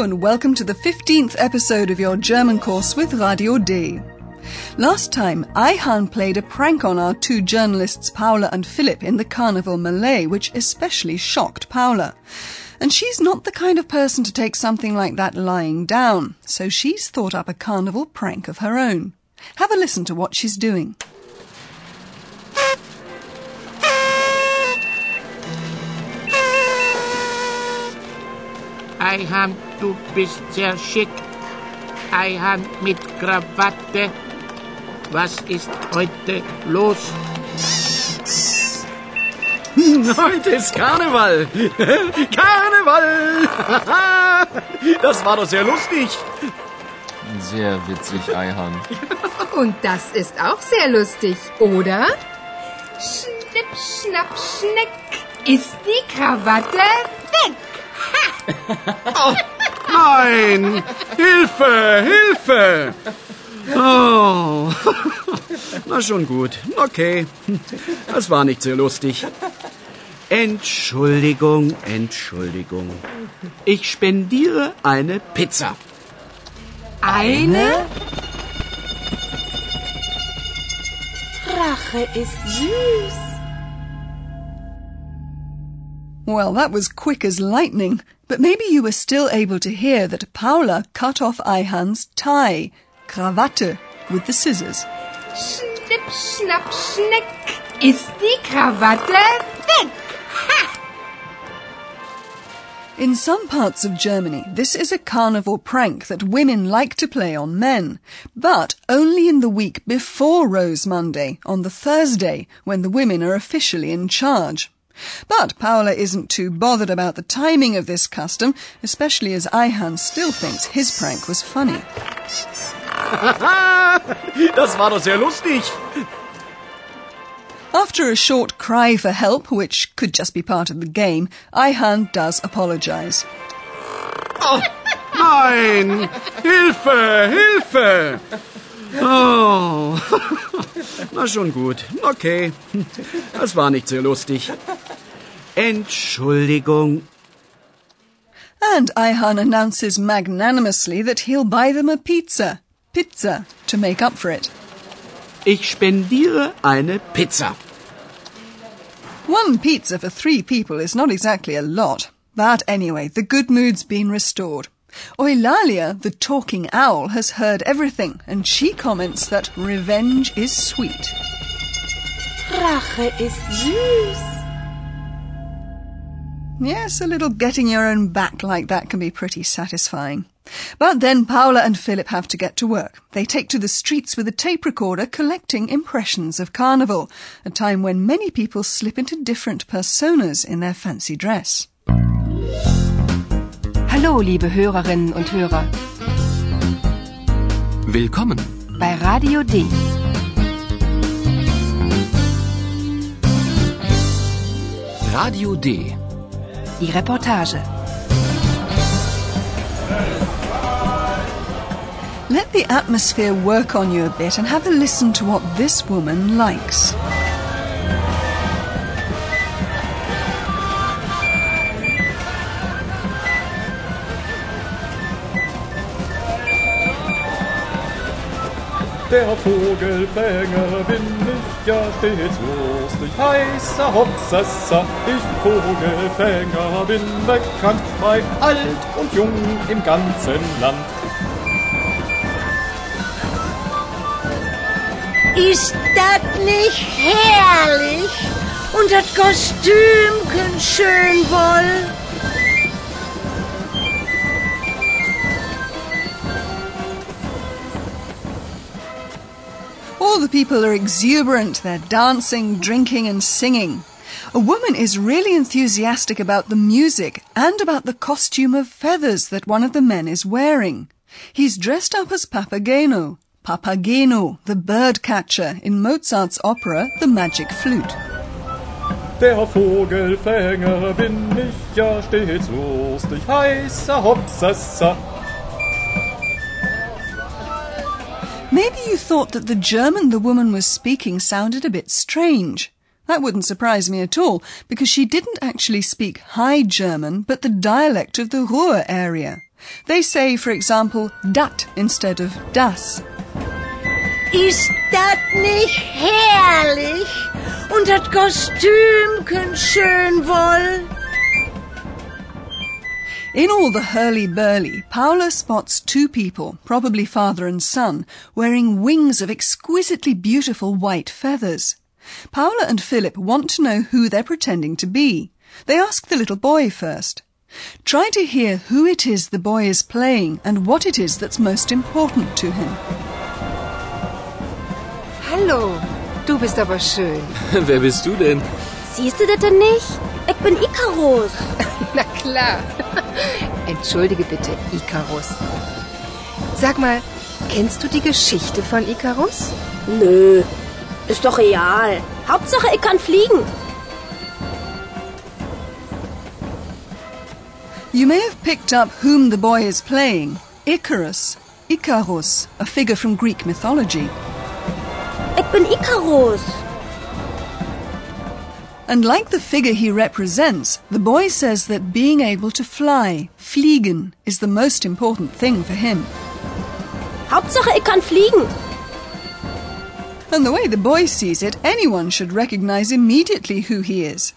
And welcome to the 15th episode of your German course with Radio D. Last time, Ayhan played a prank on our two journalists Paula and Philip in the Carnival Malay, which especially shocked Paula. And she's not the kind of person to take something like that lying down, so she's thought up a carnival prank of her own. Have a listen to what she's doing. Ayhan, du bist sehr schick. Ayhan mit Krawatte. Was ist heute los? Heute ist Karneval. Karneval. Das war doch sehr lustig. Sehr witzig, Eihan. Und das ist auch sehr lustig, oder? Schnipp, schnapp, schneck ist die Krawatte weg. Oh, nein! Hilfe! Hilfe! Oh. Na schon gut. Okay. Das war nicht sehr lustig. Entschuldigung, Entschuldigung. Ich spendiere eine Pizza. Eine? Rache ist süß. Well, that was quick as lightning, but maybe you were still able to hear that Paula cut off Ayhan's tie, Krawatte, with the scissors. Schnipp, schnapp, schneck ist die Krawatte weg. In some parts of Germany, this is a carnival prank that women like to play on men, but only in the week before Rose Monday, on the Thursday, when the women are officially in charge. But Paula isn't too bothered about the timing of this custom, especially as Ayhan still thinks his prank was funny. Das war doch sehr lustig. After a short cry for help, which could just be part of the game, Ayhan does apologize. Oh, nein! Hilfe! Hilfe! Oh. Na schon gut. Okay. Das war nicht sehr lustig. Entschuldigung. And Ayhan announces magnanimously that he'll buy them a pizza, pizza, to make up for it. Ich spendiere eine Pizza. One pizza for three people is not exactly a lot. But anyway, the good mood's been restored. Eulalia, the talking owl, has heard everything, and she comments that revenge is sweet. Rache ist süß. Yes, a little getting your own back like that can be pretty satisfying. But then Paula and Philip have to get to work. They take to the streets with a tape recorder collecting impressions of Carnival, a time when many people slip into different personas in their fancy dress. Hallo, liebe Hörerinnen und Hörer. Willkommen. Bei Radio D. Radio D. Die Reportage. Let the atmosphere work on you a bit and have a listen to what this woman likes. Der Vogelfänger bin ich ja stets lustig, heißer Hopsassa, ich Vogelfänger bin bekannt bei alt und jung im ganzen Land. Ist das nicht herrlich? Und das Kostümchen schön wohl? All the people are exuberant. They're dancing, drinking, and singing. A woman is really enthusiastic about the music and about the costume of feathers that one of the men is wearing. He's dressed up as Papageno, Papageno, the bird catcher in Mozart's opera The Magic Flute. Der Vogelfänger bin ich ja stets lustig, heißer Hopsassa. Maybe you thought that the German the woman was speaking sounded a bit strange. That wouldn't surprise me at all, because she didn't actually speak High German, but the dialect of the Ruhr area. They say, for example, dat instead of das. Ist das nicht herrlich? Und das Kostümchen schön wohl? In all the hurly-burly, Paula spots two people, probably father and son, wearing wings of exquisitely beautiful white feathers. Paula and Philip want to know who they're pretending to be. They ask the little boy first. Try to hear who it is the boy is playing and what it is that's most important to him. Hallo, du bist aber schön. Wer bist du denn? Siehst du das denn nicht? Ich bin Ikarus. Na klar. Entschuldige bitte, Ikarus. Sag mal, kennst du die Geschichte von Ikarus? Nö, ist doch real. Hauptsache, ich kann fliegen. You may have picked up whom the boy is playing. Icarus, Icarus, a figure from Greek mythology. Ich bin Ikarus. And like the figure he represents, the boy says that being able to fly, fliegen, is the most important thing for him. Hauptsache, ich kann fliegen. And the way the boy sees it, anyone should recognize immediately who he is.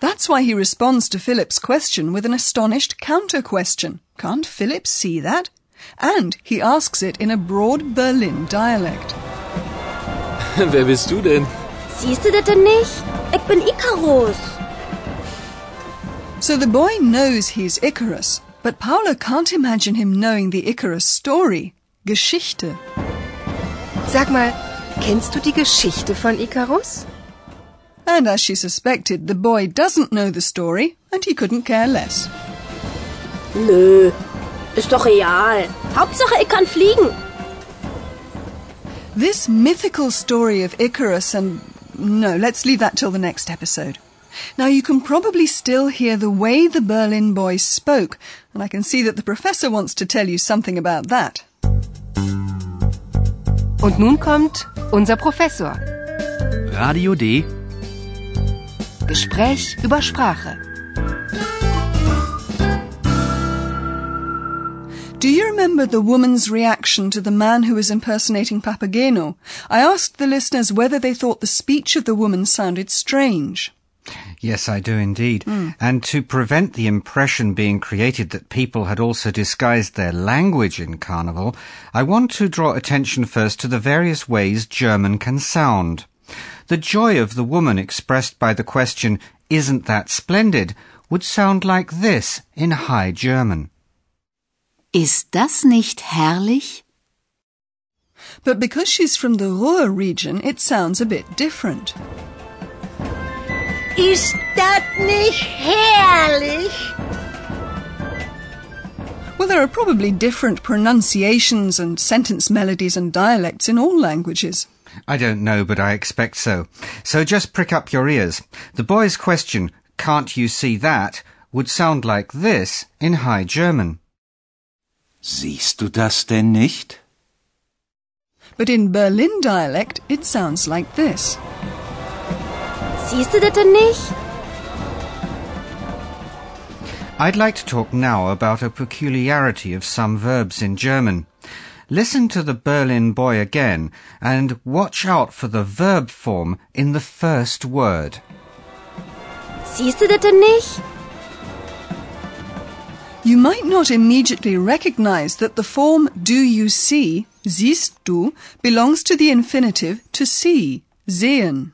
That's why he responds to Philip's question with an astonished counter question. Can't Philip see that? And he asks it in a broad Berlin dialect. Wer bist du denn? Siehst du das denn nicht? Ich bin Ikarus. So the boy knows he's Icarus, but Paula can't imagine him knowing the Icarus story. Geschichte. Sag mal, kennst du die Geschichte von Icarus? And as she suspected, the boy doesn't know the story, and he couldn't care less. Nö, ist doch real. Hauptsache, ich kann fliegen. This mythical story of Icarus and. No, let's leave that till the next episode. Now, you can probably still hear the way the Berlin boy spoke, and I can see that the professor wants to tell you something about that. Und nun kommt unser Professor. Radio D. Gespräch über Sprache. Do you remember the woman's reaction to the man who was impersonating Papageno? I asked the listeners whether they thought the speech of the woman sounded strange. Yes, I do indeed. Hmm. And to prevent the impression being created that people had also disguised their language in Carnival, I want to draw attention first to the various ways German can sound. The joy of the woman expressed by the question, Isn't that splendid? would sound like this in High German. Ist das nicht herrlich? But because she's from the Ruhr region, it sounds a bit different. Ist das nicht herrlich? Well, there are probably different pronunciations and sentence melodies and dialects in all languages. I don't know, but I expect so. So just prick up your ears. The boy's question, Can't you see that? would sound like this in High German. Siehst du das denn nicht? But in Berlin dialect, it sounds like this. Siehst du das denn nicht? I'd like to talk now about a peculiarity of some verbs in German. Listen to the Berlin boy again and watch out for the verb form in the first word. Siehst du das denn nicht? You might not immediately recognize that the form do you see, siehst du, belongs to the infinitive to see, sehen.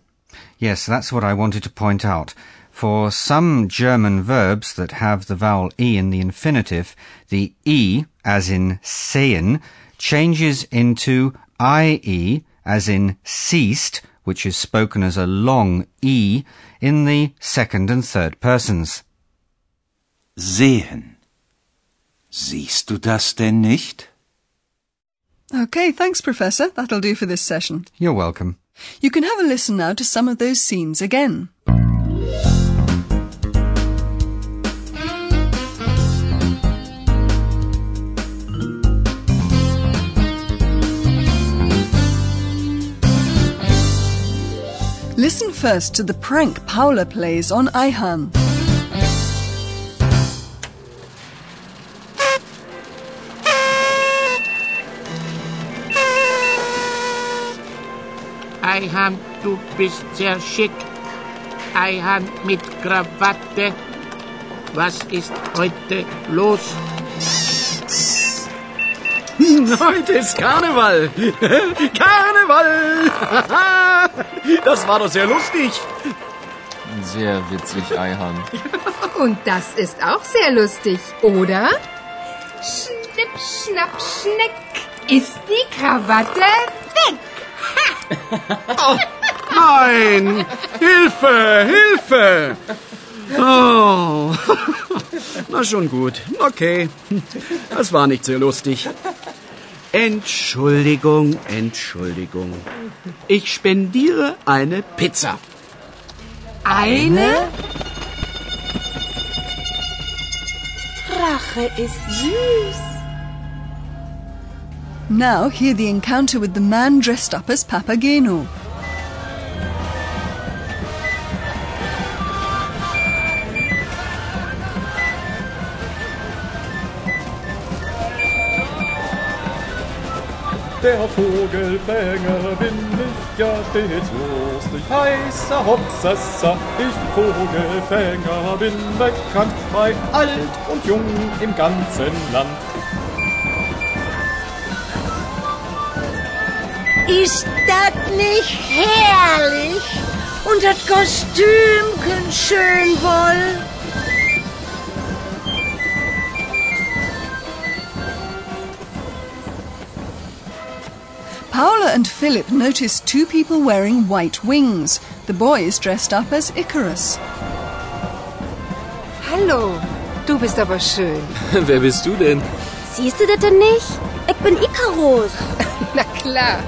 Yes, that's what I wanted to point out. For some German verbs that have the vowel e in the infinitive, the e, as in sehen, changes into ie, as in siehst, which is spoken as a long e in the second and third persons. Sehen. Siehst du das denn nicht? Okay, thanks, Professor. That'll do for this session. You're welcome. You can have a listen now to some of those scenes again. Listen first to the prank Paula plays on Ayhan. Ayhan, du bist sehr schick. Ayhan mit Krawatte. Was ist heute los? Heute ist Karneval. Karneval. Das war doch sehr lustig. Sehr witzig, Eihan. Und das ist auch sehr lustig, oder? Schnipp, schnapp, schneck. Ist die Krawatte weg? Oh, nein! Hilfe! Hilfe! Oh. Na schon gut. Okay. Das war nicht sehr lustig. Entschuldigung, Entschuldigung. Ich spendiere eine Pizza. Eine? Rache ist süß. Now hear the encounter with the man dressed up as Papageno. Der Vogelfänger bin ich ja stets lustig, heißer Hopsassa. Ich Vogelfänger bin bekannt bei alt und jung im ganzen Land. Ist das nicht herrlich? Und das Kostümchen schön wohl? Paula and Philip notice two people wearing white wings. The boy is dressed up as Icarus. Hallo, du bist aber schön. Wer bist du denn? Siehst du das denn nicht? Ich bin Icarus. Na klar.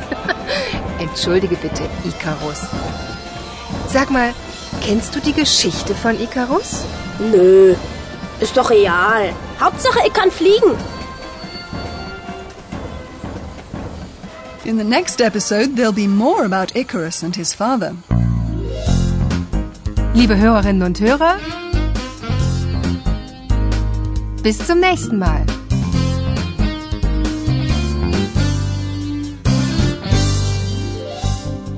Entschuldige bitte, Icarus. Sag mal, kennst du die Geschichte von Icarus? Nö, ist doch real. Hauptsache, ich kann fliegen. In the next episode, there'll be more about Icarus and his father. Liebe Hörerinnen und Hörer, bis zum nächsten Mal.